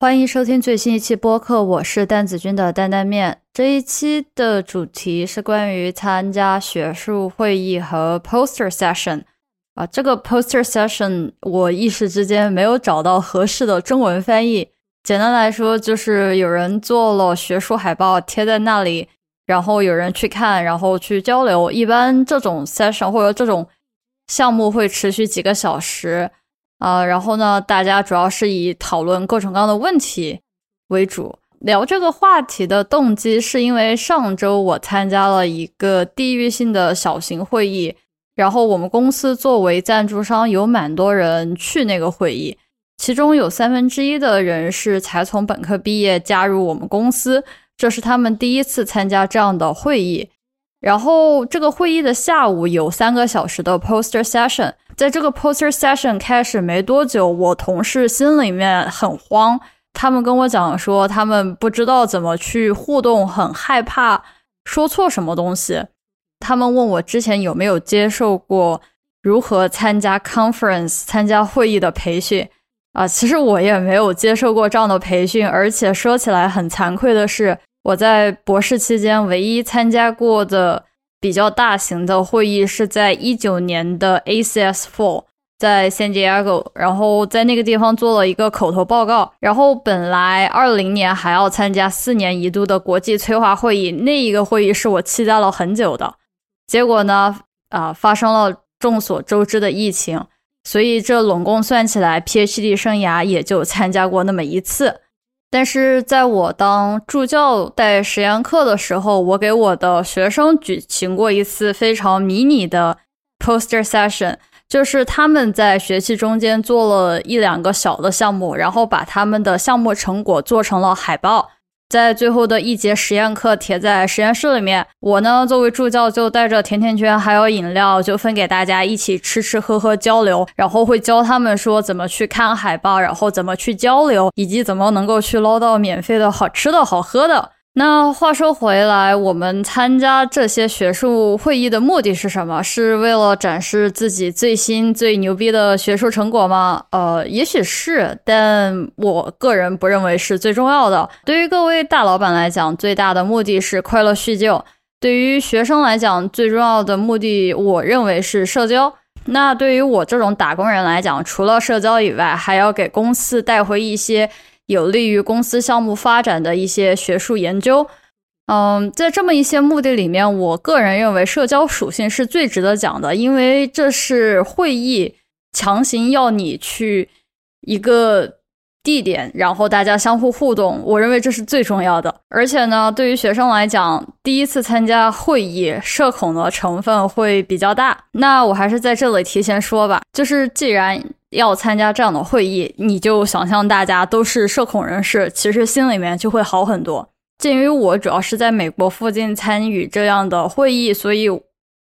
欢迎收听最新一期播客，我是蛋子君的担担面。这一期的主题是关于参加学术会议和 poster session 啊。这个 poster session 我一时之间没有找到合适的中文翻译。简单来说，就是有人做了学术海报贴在那里，然后有人去看，然后去交流。一般这种 session 或者这种项目会持续几个小时。啊，然后呢，大家主要是以讨论各种各样的问题为主。聊这个话题的动机，是因为上周我参加了一个地域性的小型会议，然后我们公司作为赞助商，有蛮多人去那个会议，其中有三分之一的人是才从本科毕业加入我们公司，这是他们第一次参加这样的会议。然后这个会议的下午有三个小时的 poster session。在这个 poster session 开始没多久，我同事心里面很慌，他们跟我讲说，他们不知道怎么去互动，很害怕说错什么东西。他们问我之前有没有接受过如何参加 conference、参加会议的培训啊？其实我也没有接受过这样的培训，而且说起来很惭愧的是，我在博士期间唯一参加过的。比较大型的会议是在一九年的 ACS Four，在 San Diego，然后在那个地方做了一个口头报告。然后本来二零年还要参加四年一度的国际催化会议，那一个会议是我期待了很久的。结果呢，啊，发生了众所周知的疫情，所以这拢共算起来，PhD 生涯也就参加过那么一次。但是在我当助教带实验课的时候，我给我的学生举行过一次非常迷你的 poster session，就是他们在学期中间做了一两个小的项目，然后把他们的项目成果做成了海报。在最后的一节实验课贴在实验室里面，我呢作为助教就带着甜甜圈还有饮料，就分给大家一起吃吃喝喝交流，然后会教他们说怎么去看海报，然后怎么去交流，以及怎么能够去捞到免费的好吃的好喝的。那话说回来，我们参加这些学术会议的目的是什么？是为了展示自己最新最牛逼的学术成果吗？呃，也许是，但我个人不认为是最重要的。对于各位大老板来讲，最大的目的是快乐叙旧；对于学生来讲，最重要的目的，我认为是社交。那对于我这种打工人来讲，除了社交以外，还要给公司带回一些。有利于公司项目发展的一些学术研究，嗯，在这么一些目的里面，我个人认为社交属性是最值得讲的，因为这是会议强行要你去一个地点，然后大家相互互动，我认为这是最重要的。而且呢，对于学生来讲，第一次参加会议，社恐的成分会比较大。那我还是在这里提前说吧，就是既然。要参加这样的会议，你就想象大家都是社恐人士，其实心里面就会好很多。鉴于我主要是在美国附近参与这样的会议，所以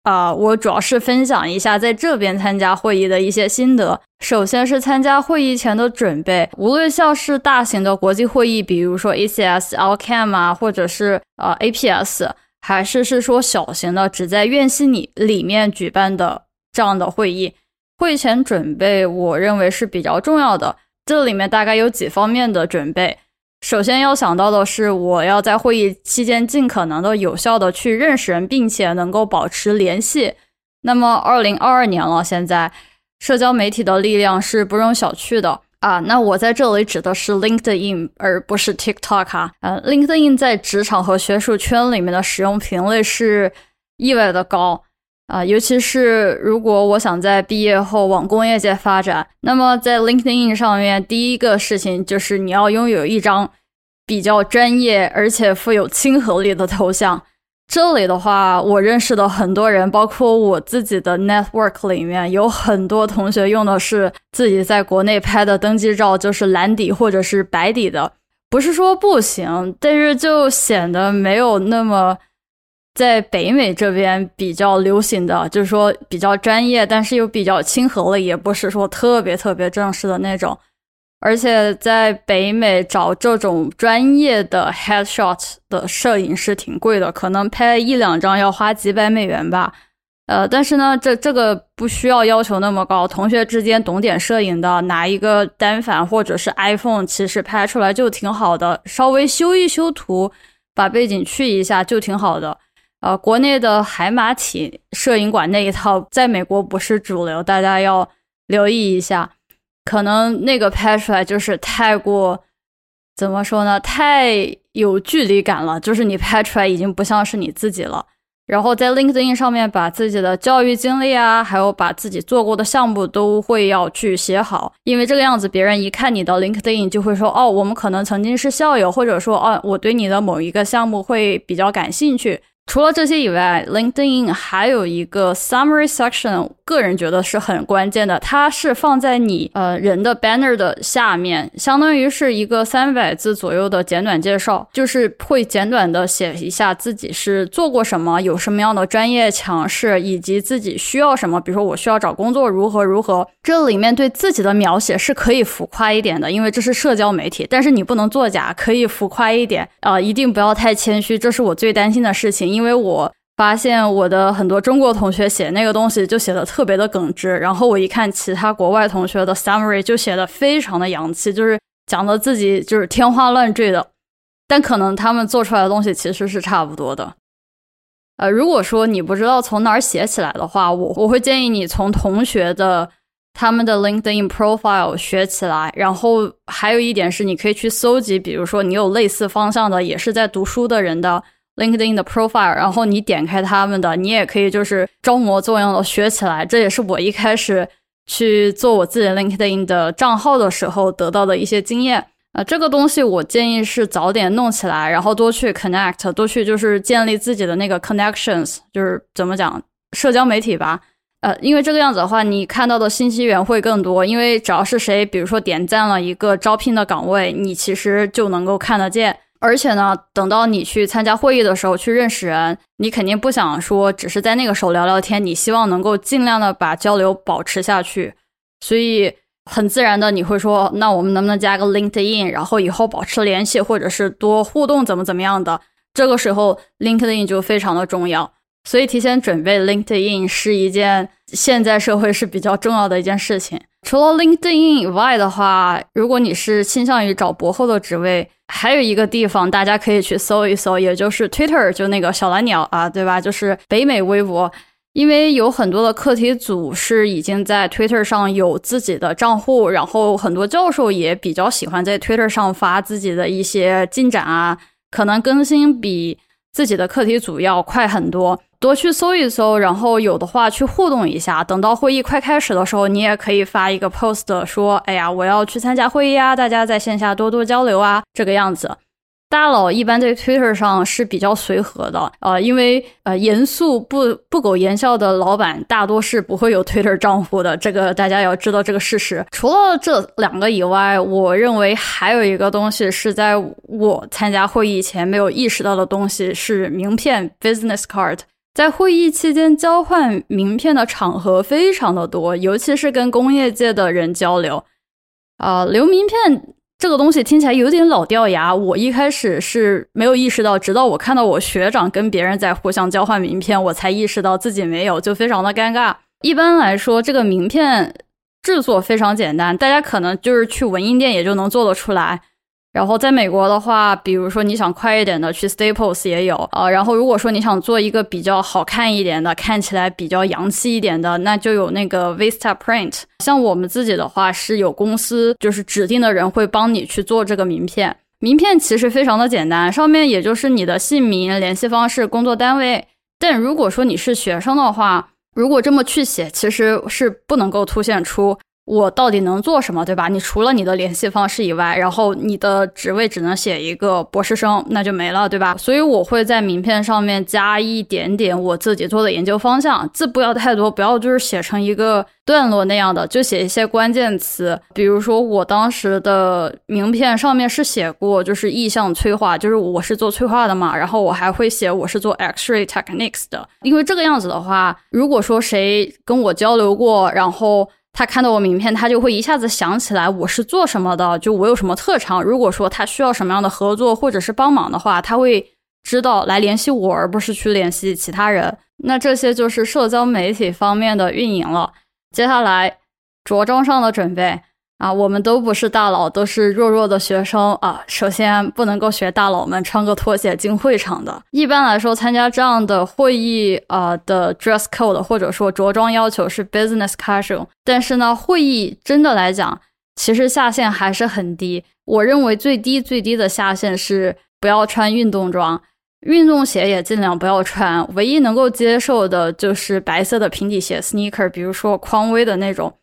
啊，我主要是分享一下在这边参加会议的一些心得。首先是参加会议前的准备，无论像是大型的国际会议，比如说 ACS、l c a m 啊，或者是呃 APS，还是是说小型的只在院系里里面举办的这样的会议。会前准备，我认为是比较重要的。这里面大概有几方面的准备。首先要想到的是，我要在会议期间尽可能的有效的去认识人，并且能够保持联系。那么，二零二二年了，现在社交媒体的力量是不容小觑的啊。那我在这里指的是 LinkedIn，而不是 TikTok 啊。呃，LinkedIn 在职场和学术圈里面的使用频率是意外的高。啊，尤其是如果我想在毕业后往工业界发展，那么在 LinkedIn 上面，第一个事情就是你要拥有一张比较专业而且富有亲和力的头像。这里的话，我认识的很多人，包括我自己的 network 里面，有很多同学用的是自己在国内拍的登记照，就是蓝底或者是白底的。不是说不行，但是就显得没有那么。在北美这边比较流行的就是说比较专业，但是又比较亲和了，也不是说特别特别正式的那种。而且在北美找这种专业的 headshot 的摄影师挺贵的，可能拍一两张要花几百美元吧。呃，但是呢，这这个不需要要求那么高，同学之间懂点摄影的，拿一个单反或者是 iPhone，其实拍出来就挺好的，稍微修一修图，把背景去一下就挺好的。呃，国内的海马体摄影馆那一套，在美国不是主流，大家要留意一下，可能那个拍出来就是太过，怎么说呢？太有距离感了，就是你拍出来已经不像是你自己了。然后在 LinkedIn 上面把自己的教育经历啊，还有把自己做过的项目都会要去写好，因为这个样子别人一看你的 LinkedIn 就会说，哦，我们可能曾经是校友，或者说，哦，我对你的某一个项目会比较感兴趣。除了这些以外，LinkedIn 还有一个 Summary Section，个人觉得是很关键的。它是放在你呃人的 banner 的下面，相当于是一个三百字左右的简短介绍，就是会简短的写一下自己是做过什么，有什么样的专业强势，以及自己需要什么。比如说我需要找工作，如何如何。这里面对自己的描写是可以浮夸一点的，因为这是社交媒体，但是你不能作假，可以浮夸一点啊，一定不要太谦虚，这是我最担心的事情。因为我发现我的很多中国同学写那个东西就写的特别的耿直，然后我一看其他国外同学的 summary 就写的非常的洋气，就是讲的自己就是天花乱坠的，但可能他们做出来的东西其实是差不多的。呃，如果说你不知道从哪儿写起来的话，我我会建议你从同学的他们的 LinkedIn profile 学起来，然后还有一点是你可以去搜集，比如说你有类似方向的，也是在读书的人的。LinkedIn 的 profile，然后你点开他们的，你也可以就是装模作样的学起来。这也是我一开始去做我自己 LinkedIn 的账号的时候得到的一些经验。啊，这个东西我建议是早点弄起来，然后多去 connect，多去就是建立自己的那个 connections，就是怎么讲社交媒体吧。呃，因为这个样子的话，你看到的信息源会更多。因为只要是谁，比如说点赞了一个招聘的岗位，你其实就能够看得见。而且呢，等到你去参加会议的时候，去认识人，你肯定不想说只是在那个时候聊聊天，你希望能够尽量的把交流保持下去，所以很自然的你会说，那我们能不能加个 LinkedIn，然后以后保持联系，或者是多互动，怎么怎么样的？这个时候 LinkedIn 就非常的重要，所以提前准备 LinkedIn 是一件现在社会是比较重要的一件事情。除了 LinkedIn 以外的话，如果你是倾向于找博后的职位，还有一个地方大家可以去搜一搜，也就是 Twitter，就那个小蓝鸟啊，对吧？就是北美微博，因为有很多的课题组是已经在 Twitter 上有自己的账户，然后很多教授也比较喜欢在 Twitter 上发自己的一些进展啊，可能更新比自己的课题组要快很多。多去搜一搜，然后有的话去互动一下。等到会议快开始的时候，你也可以发一个 post 说：“哎呀，我要去参加会议啊，大家在线下多多交流啊。”这个样子。大佬一般在 Twitter 上是比较随和的，呃，因为呃，严肃不不苟言笑的老板大多是不会有 Twitter 账户的。这个大家要知道这个事实。除了这两个以外，我认为还有一个东西是在我参加会议前没有意识到的东西，是名片 （business card）。在会议期间交换名片的场合非常的多，尤其是跟工业界的人交流。啊，留名片这个东西听起来有点老掉牙，我一开始是没有意识到，直到我看到我学长跟别人在互相交换名片，我才意识到自己没有，就非常的尴尬。一般来说，这个名片制作非常简单，大家可能就是去文印店也就能做得出来。然后在美国的话，比如说你想快一点的，去 Staples 也有啊。然后如果说你想做一个比较好看一点的，看起来比较洋气一点的，那就有那个 Vista Print。像我们自己的话，是有公司就是指定的人会帮你去做这个名片。名片其实非常的简单，上面也就是你的姓名、联系方式、工作单位。但如果说你是学生的话，如果这么去写，其实是不能够凸显出。我到底能做什么，对吧？你除了你的联系方式以外，然后你的职位只能写一个博士生，那就没了，对吧？所以我会在名片上面加一点点我自己做的研究方向，字不要太多，不要就是写成一个段落那样的，就写一些关键词。比如说我当时的名片上面是写过，就是意向催化，就是我是做催化的嘛，然后我还会写我是做 X-ray techniques 的，因为这个样子的话，如果说谁跟我交流过，然后。他看到我名片，他就会一下子想起来我是做什么的，就我有什么特长。如果说他需要什么样的合作或者是帮忙的话，他会知道来联系我，而不是去联系其他人。那这些就是社交媒体方面的运营了。接下来着装上的准备啊，我们都不是大佬，都是弱弱的学生啊。首先不能够学大佬们穿个拖鞋进会场的。一般来说，参加这样的会议啊的 dress code 或者说着装要求是 business casual。但是呢，会议真的来讲，其实下限还是很低。我认为最低最低的下限是不要穿运动装。运动鞋也尽量不要穿，唯一能够接受的就是白色的平底鞋 （sneaker），比如说匡威的那种。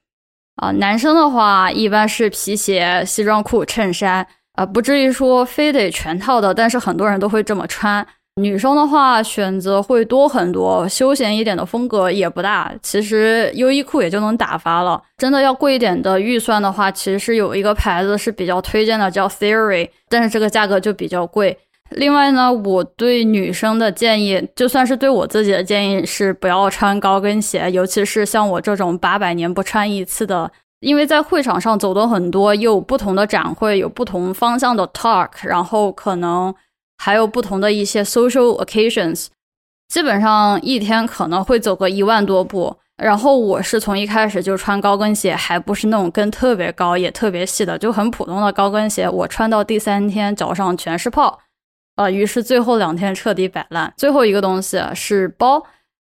啊，男生的话一般是皮鞋、西装裤、衬衫，啊，不至于说非得全套的，但是很多人都会这么穿。女生的话选择会多很多，休闲一点的风格也不大，其实优衣库也就能打发了。真的要贵一点的预算的话，其实是有一个牌子是比较推荐的，叫 Theory，但是这个价格就比较贵。另外呢，我对女生的建议，就算是对我自己的建议，是不要穿高跟鞋，尤其是像我这种八百年不穿一次的。因为在会场上走的很多，有不同的展会，有不同方向的 talk，然后可能还有不同的一些 social occasions，基本上一天可能会走个一万多步。然后我是从一开始就穿高跟鞋，还不是那种跟特别高也特别细的，就很普通的高跟鞋。我穿到第三天，脚上全是泡。啊，于是最后两天彻底摆烂。最后一个东西是包，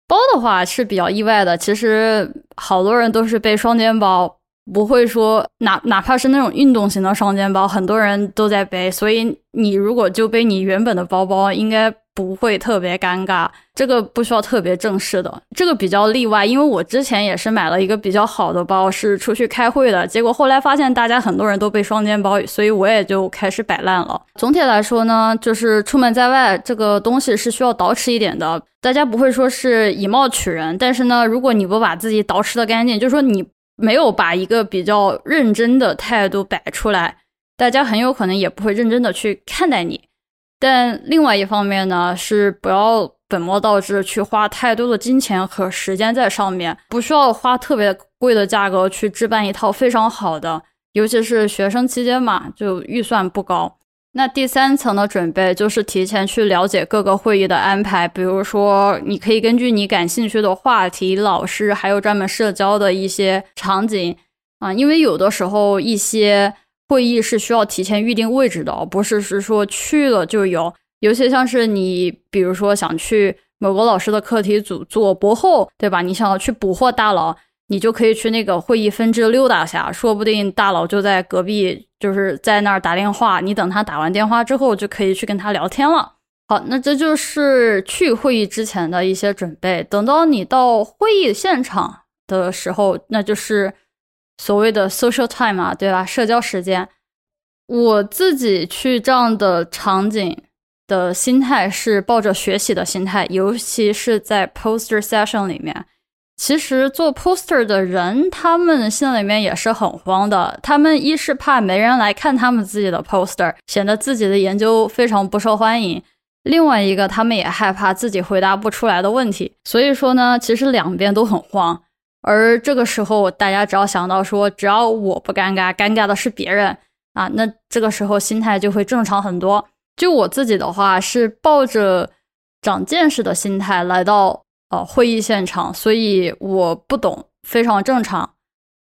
包的话是比较意外的。其实好多人都是被双肩包，不会说哪哪怕是那种运动型的双肩包，很多人都在背。所以你如果就背你原本的包包，应该。不会特别尴尬，这个不需要特别正式的，这个比较例外。因为我之前也是买了一个比较好的包，是出去开会的，结果后来发现大家很多人都背双肩包，所以我也就开始摆烂了。总体来说呢，就是出门在外，这个东西是需要捯饬一点的。大家不会说是以貌取人，但是呢，如果你不把自己捯饬的干净，就说你没有把一个比较认真的态度摆出来，大家很有可能也不会认真的去看待你。但另外一方面呢，是不要本末倒置去花太多的金钱和时间在上面，不需要花特别贵的价格去置办一套非常好的，尤其是学生期间嘛，就预算不高。那第三层的准备就是提前去了解各个会议的安排，比如说你可以根据你感兴趣的话题、老师，还有专门社交的一些场景啊，因为有的时候一些。会议是需要提前预定位置的，不是是说去了就有。尤其像是你，比如说想去某个老师的课题组做博后，对吧？你想要去捕获大佬，你就可以去那个会议分支溜达下，说不定大佬就在隔壁，就是在那儿打电话。你等他打完电话之后，就可以去跟他聊天了。好，那这就是去会议之前的一些准备。等到你到会议现场的时候，那就是。所谓的 social time 嘛，对吧？社交时间，我自己去这样的场景的心态是抱着学习的心态，尤其是在 poster session 里面。其实做 poster 的人，他们心里面也是很慌的。他们一是怕没人来看他们自己的 poster，显得自己的研究非常不受欢迎；另外一个，他们也害怕自己回答不出来的问题。所以说呢，其实两边都很慌。而这个时候，大家只要想到说，只要我不尴尬，尴尬的是别人啊，那这个时候心态就会正常很多。就我自己的话，是抱着长见识的心态来到呃会议现场，所以我不懂，非常正常。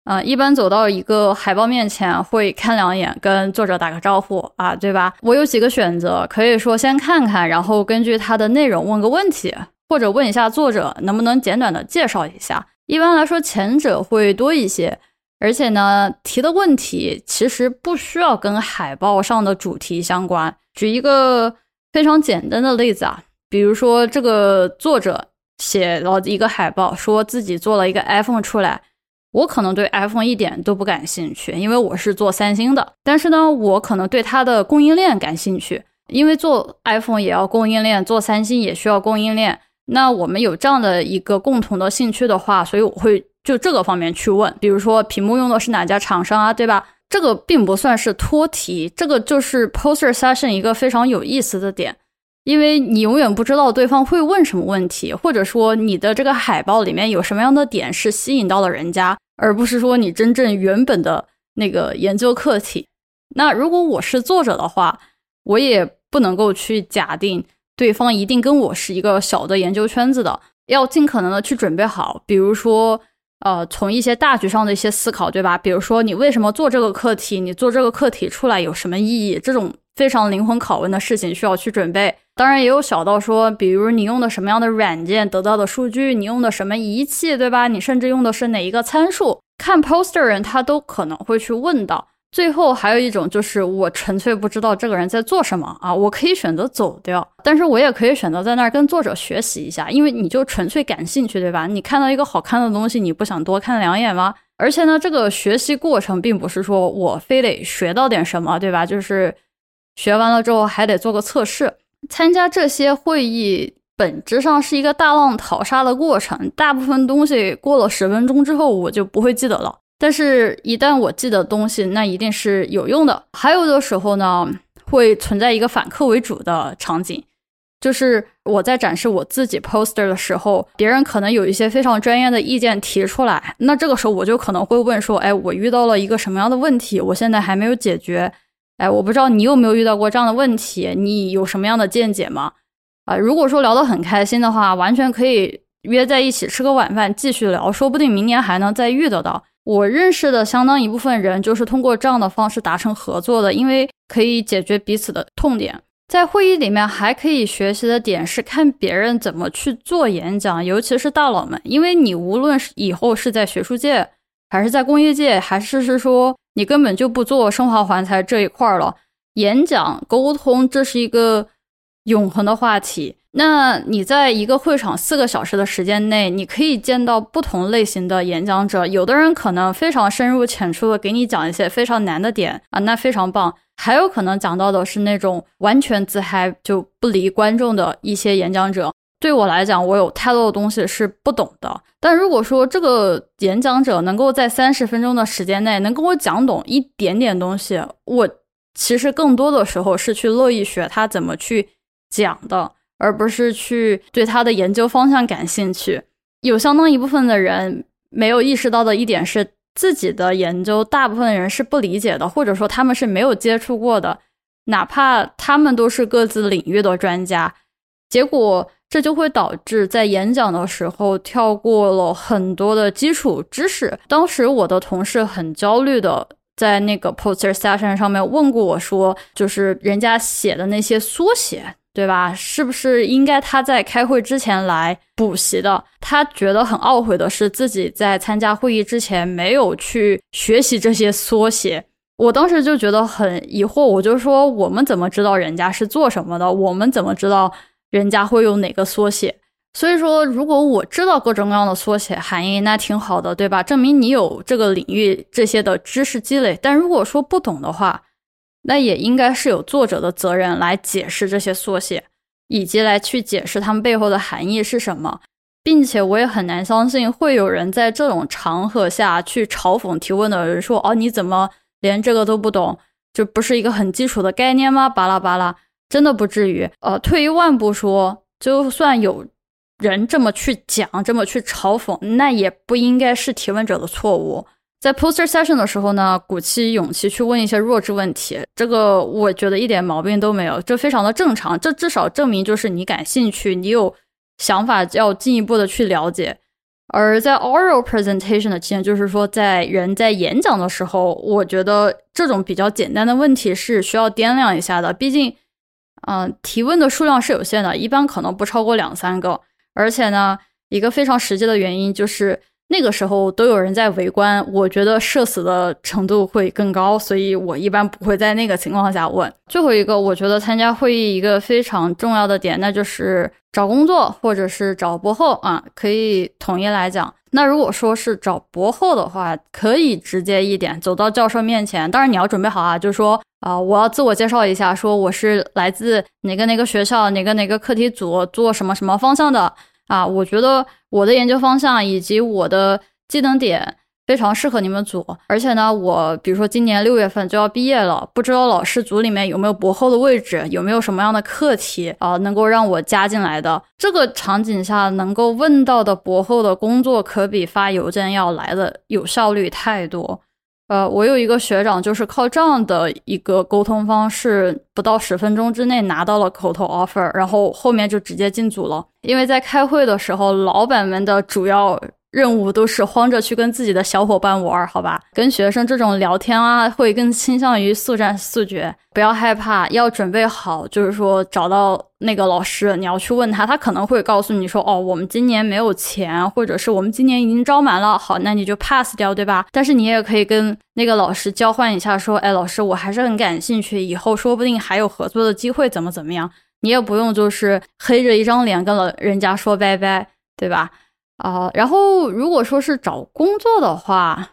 嗯，一般走到一个海报面前，会看两眼，跟作者打个招呼啊，对吧？我有几个选择，可以说先看看，然后根据它的内容问个问题，或者问一下作者能不能简短的介绍一下。一般来说，前者会多一些，而且呢，提的问题其实不需要跟海报上的主题相关。举一个非常简单的例子啊，比如说这个作者写了一个海报，说自己做了一个 iPhone 出来，我可能对 iPhone 一点都不感兴趣，因为我是做三星的。但是呢，我可能对它的供应链感兴趣，因为做 iPhone 也要供应链，做三星也需要供应链。那我们有这样的一个共同的兴趣的话，所以我会就这个方面去问，比如说屏幕用的是哪家厂商啊，对吧？这个并不算是脱题，这个就是 poster session 一个非常有意思的点，因为你永远不知道对方会问什么问题，或者说你的这个海报里面有什么样的点是吸引到了人家，而不是说你真正原本的那个研究课题。那如果我是作者的话，我也不能够去假定。对方一定跟我是一个小的研究圈子的，要尽可能的去准备好，比如说，呃，从一些大局上的一些思考，对吧？比如说你为什么做这个课题，你做这个课题出来有什么意义？这种非常灵魂拷问的事情需要去准备。当然也有小到说，比如你用的什么样的软件得到的数据，你用的什么仪器，对吧？你甚至用的是哪一个参数？看 poster 人他都可能会去问到。最后还有一种就是我纯粹不知道这个人在做什么啊，我可以选择走掉，但是我也可以选择在那儿跟作者学习一下，因为你就纯粹感兴趣，对吧？你看到一个好看的东西，你不想多看两眼吗？而且呢，这个学习过程并不是说我非得学到点什么，对吧？就是学完了之后还得做个测试。参加这些会议本质上是一个大浪淘沙的过程，大部分东西过了十分钟之后我就不会记得了。但是，一旦我记得东西，那一定是有用的。还有的时候呢，会存在一个反客为主的场景，就是我在展示我自己 poster 的时候，别人可能有一些非常专业的意见提出来，那这个时候我就可能会问说：“哎，我遇到了一个什么样的问题？我现在还没有解决。哎，我不知道你有没有遇到过这样的问题？你有什么样的见解吗？”啊，如果说聊得很开心的话，完全可以约在一起吃个晚饭继续聊，说不定明年还能再遇得到。我认识的相当一部分人就是通过这样的方式达成合作的，因为可以解决彼此的痛点。在会议里面还可以学习的点是看别人怎么去做演讲，尤其是大佬们，因为你无论是以后是在学术界，还是在工业界，还是是说你根本就不做生化环材这一块了，演讲沟通这是一个永恒的话题。那你在一个会场四个小时的时间内，你可以见到不同类型的演讲者。有的人可能非常深入浅出的给你讲一些非常难的点啊，那非常棒。还有可能讲到的是那种完全自嗨就不离观众的一些演讲者。对我来讲，我有太多的东西是不懂的。但如果说这个演讲者能够在三十分钟的时间内能跟我讲懂一点点东西，我其实更多的时候是去乐意学他怎么去讲的。而不是去对他的研究方向感兴趣。有相当一部分的人没有意识到的一点是，自己的研究大部分人是不理解的，或者说他们是没有接触过的，哪怕他们都是各自领域的专家。结果这就会导致在演讲的时候跳过了很多的基础知识。当时我的同事很焦虑的在那个 poster session 上面问过我说，就是人家写的那些缩写。对吧？是不是应该他在开会之前来补习的？他觉得很懊悔的是，自己在参加会议之前没有去学习这些缩写。我当时就觉得很疑惑，我就说：我们怎么知道人家是做什么的？我们怎么知道人家会用哪个缩写？所以说，如果我知道各种各样的缩写含义，那挺好的，对吧？证明你有这个领域这些的知识积累。但如果说不懂的话，那也应该是有作者的责任来解释这些缩写，以及来去解释他们背后的含义是什么，并且我也很难相信会有人在这种场合下去嘲讽提问的人说：“哦，你怎么连这个都不懂？这不是一个很基础的概念吗？”巴拉巴拉，真的不至于。呃，退一万步说，就算有人这么去讲，这么去嘲讽，那也不应该是提问者的错误。在 poster session 的时候呢，鼓起勇气去问一些弱智问题，这个我觉得一点毛病都没有，这非常的正常。这至少证明就是你感兴趣，你有想法要进一步的去了解。而在 oral presentation 的期间，就是说在人在演讲的时候，我觉得这种比较简单的问题是需要掂量一下的。毕竟，嗯，提问的数量是有限的，一般可能不超过两三个。而且呢，一个非常实际的原因就是。那个时候都有人在围观，我觉得社死的程度会更高，所以我一般不会在那个情况下问。最后一个，我觉得参加会议一个非常重要的点，那就是找工作或者是找博后啊，可以统一来讲。那如果说是找博后的话，可以直接一点，走到教授面前。当然你要准备好啊，就是说啊，我要自我介绍一下，说我是来自哪个哪个学校，哪个哪个课题组，做什么什么方向的。啊，我觉得我的研究方向以及我的技能点非常适合你们组，而且呢，我比如说今年六月份就要毕业了，不知道老师组里面有没有博后的位置，有没有什么样的课题啊，能够让我加进来的？这个场景下能够问到的博后的工作，可比发邮件要来的有效率太多。呃，我有一个学长，就是靠这样的一个沟通方式，不到十分钟之内拿到了口头 offer，然后后面就直接进组了。因为在开会的时候，老板们的主要。任务都是慌着去跟自己的小伙伴玩，好吧？跟学生这种聊天啊，会更倾向于速战速决。不要害怕，要准备好，就是说找到那个老师，你要去问他，他可能会告诉你说，哦，我们今年没有钱，或者是我们今年已经招满了，好，那你就 pass 掉，对吧？但是你也可以跟那个老师交换一下，说，哎，老师，我还是很感兴趣，以后说不定还有合作的机会，怎么怎么样？你也不用就是黑着一张脸跟了人家说拜拜，对吧？啊，然后如果说是找工作的话，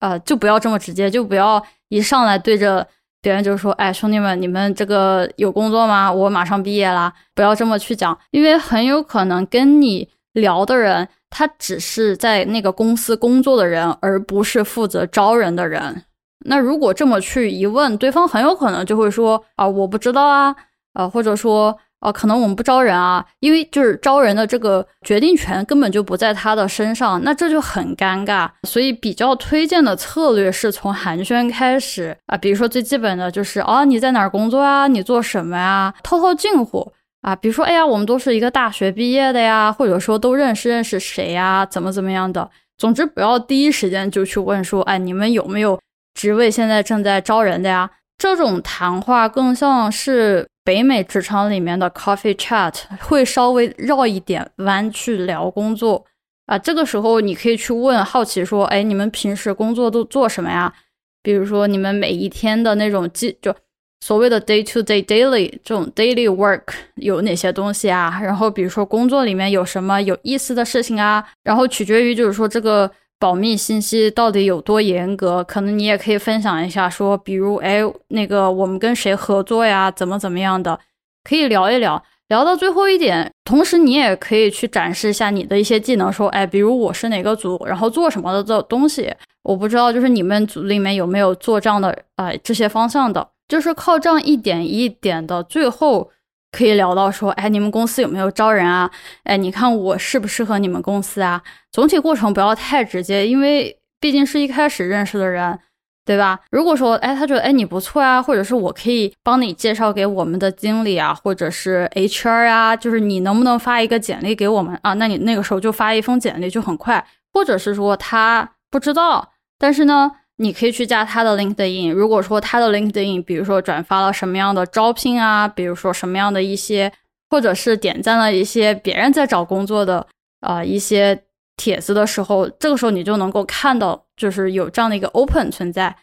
呃，就不要这么直接，就不要一上来对着别人就说：“哎，兄弟们，你们这个有工作吗？我马上毕业啦！”不要这么去讲，因为很有可能跟你聊的人，他只是在那个公司工作的人，而不是负责招人的人。那如果这么去一问，对方很有可能就会说：“啊，我不知道啊，啊，或者说。”哦，可能我们不招人啊，因为就是招人的这个决定权根本就不在他的身上，那这就很尴尬。所以比较推荐的策略是从寒暄开始啊，比如说最基本的就是哦，你在哪儿工作啊？你做什么呀？套套近乎啊，比如说哎呀，我们都是一个大学毕业的呀，或者说都认识认识谁呀？怎么怎么样的？总之不要第一时间就去问说，哎，你们有没有职位现在正在招人的呀？这种谈话更像是。北美职场里面的 coffee chat 会稍微绕一点弯去聊工作啊，这个时候你可以去问，好奇说，哎，你们平时工作都做什么呀？比如说你们每一天的那种记，就所谓的 day to day daily 这种 daily work 有哪些东西啊？然后比如说工作里面有什么有意思的事情啊？然后取决于就是说这个。保密信息到底有多严格？可能你也可以分享一下，说比如，哎，那个我们跟谁合作呀？怎么怎么样的？可以聊一聊。聊到最后一点，同时你也可以去展示一下你的一些技能，说，哎，比如我是哪个组，然后做什么的这东西，我不知道，就是你们组里面有没有做这样的啊这些方向的，就是靠这样一点一点的，最后。可以聊到说，哎，你们公司有没有招人啊？哎，你看我适不适合你们公司啊？总体过程不要太直接，因为毕竟是一开始认识的人，对吧？如果说，哎，他觉得，哎，你不错啊，或者是我可以帮你介绍给我们的经理啊，或者是 HR 啊，就是你能不能发一个简历给我们啊？那你那个时候就发一封简历就很快，或者是说他不知道，但是呢？你可以去加他的 LinkedIn。如果说他的 LinkedIn，比如说转发了什么样的招聘啊，比如说什么样的一些，或者是点赞了一些别人在找工作的啊一些帖子的时候，这个时候你就能够看到，就是有这样的一个 Open 存在，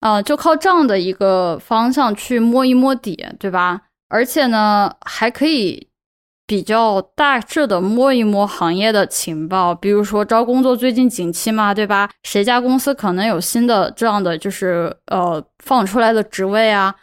啊，就靠这样的一个方向去摸一摸底，对吧？而且呢，还可以。比较大致的摸一摸行业的情报，比如说招工作最近景气嘛，对吧？谁家公司可能有新的这样的就是呃放出来的职位啊？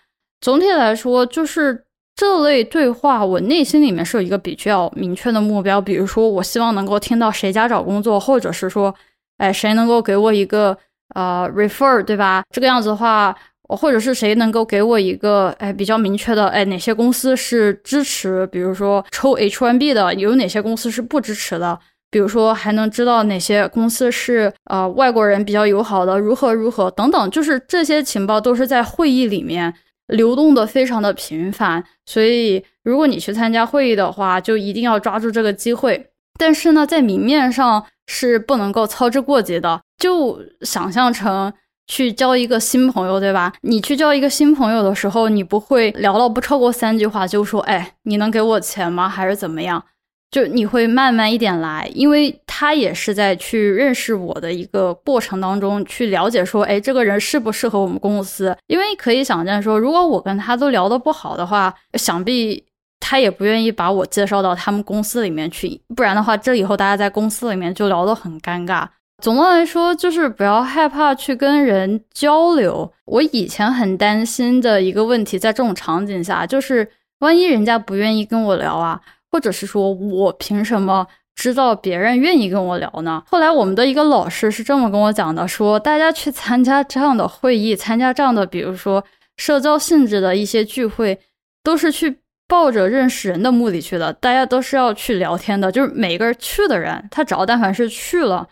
总体来说，就是这类对话，我内心里面是有一个比较明确的目标，比如说我希望能够听到谁家找工作，或者是说，哎，谁能够给我一个呃 refer，对吧？这个样子的话。或者是谁能够给我一个哎比较明确的哎哪些公司是支持，比如说抽 H1B 的，有哪些公司是不支持的？比如说还能知道哪些公司是呃外国人比较友好的，如何如何等等，就是这些情报都是在会议里面流动的非常的频繁，所以如果你去参加会议的话，就一定要抓住这个机会。但是呢，在明面上是不能够操之过急的，就想象成。去交一个新朋友，对吧？你去交一个新朋友的时候，你不会聊到不超过三句话就说：“哎，你能给我钱吗？还是怎么样？”就你会慢慢一点来，因为他也是在去认识我的一个过程当中去了解说：“哎，这个人适不适合我们公司？”因为可以想象说，如果我跟他都聊得不好的话，想必他也不愿意把我介绍到他们公司里面去，不然的话，这以后大家在公司里面就聊得很尴尬。总的来说，就是不要害怕去跟人交流。我以前很担心的一个问题，在这种场景下，就是万一人家不愿意跟我聊啊，或者是说我凭什么知道别人愿意跟我聊呢？后来我们的一个老师是这么跟我讲的：说大家去参加这样的会议，参加这样的，比如说社交性质的一些聚会，都是去抱着认识人的目的去的。大家都是要去聊天的，就是每个人去的人，他只要但凡是去了。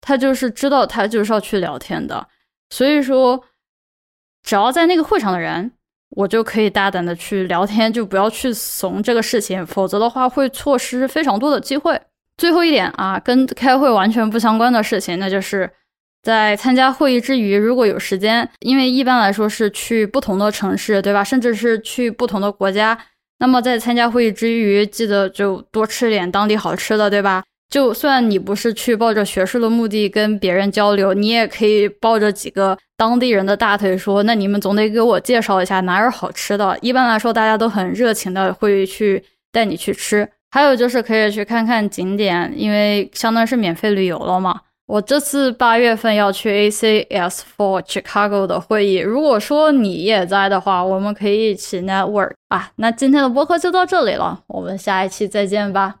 他就是知道，他就是要去聊天的。所以说，只要在那个会场的人，我就可以大胆的去聊天，就不要去怂这个事情，否则的话会错失非常多的机会。最后一点啊，跟开会完全不相关的事情，那就是在参加会议之余，如果有时间，因为一般来说是去不同的城市，对吧？甚至是去不同的国家，那么在参加会议之余，记得就多吃点当地好吃的，对吧？就算你不是去抱着学术的目的跟别人交流，你也可以抱着几个当地人的大腿说：“那你们总得给我介绍一下哪有好吃的。”一般来说，大家都很热情的会去带你去吃。还有就是可以去看看景点，因为相当于是免费旅游了嘛。我这次八月份要去 ACS for Chicago 的会议，如果说你也在的话，我们可以一起 network 啊。那今天的播客就到这里了，我们下一期再见吧。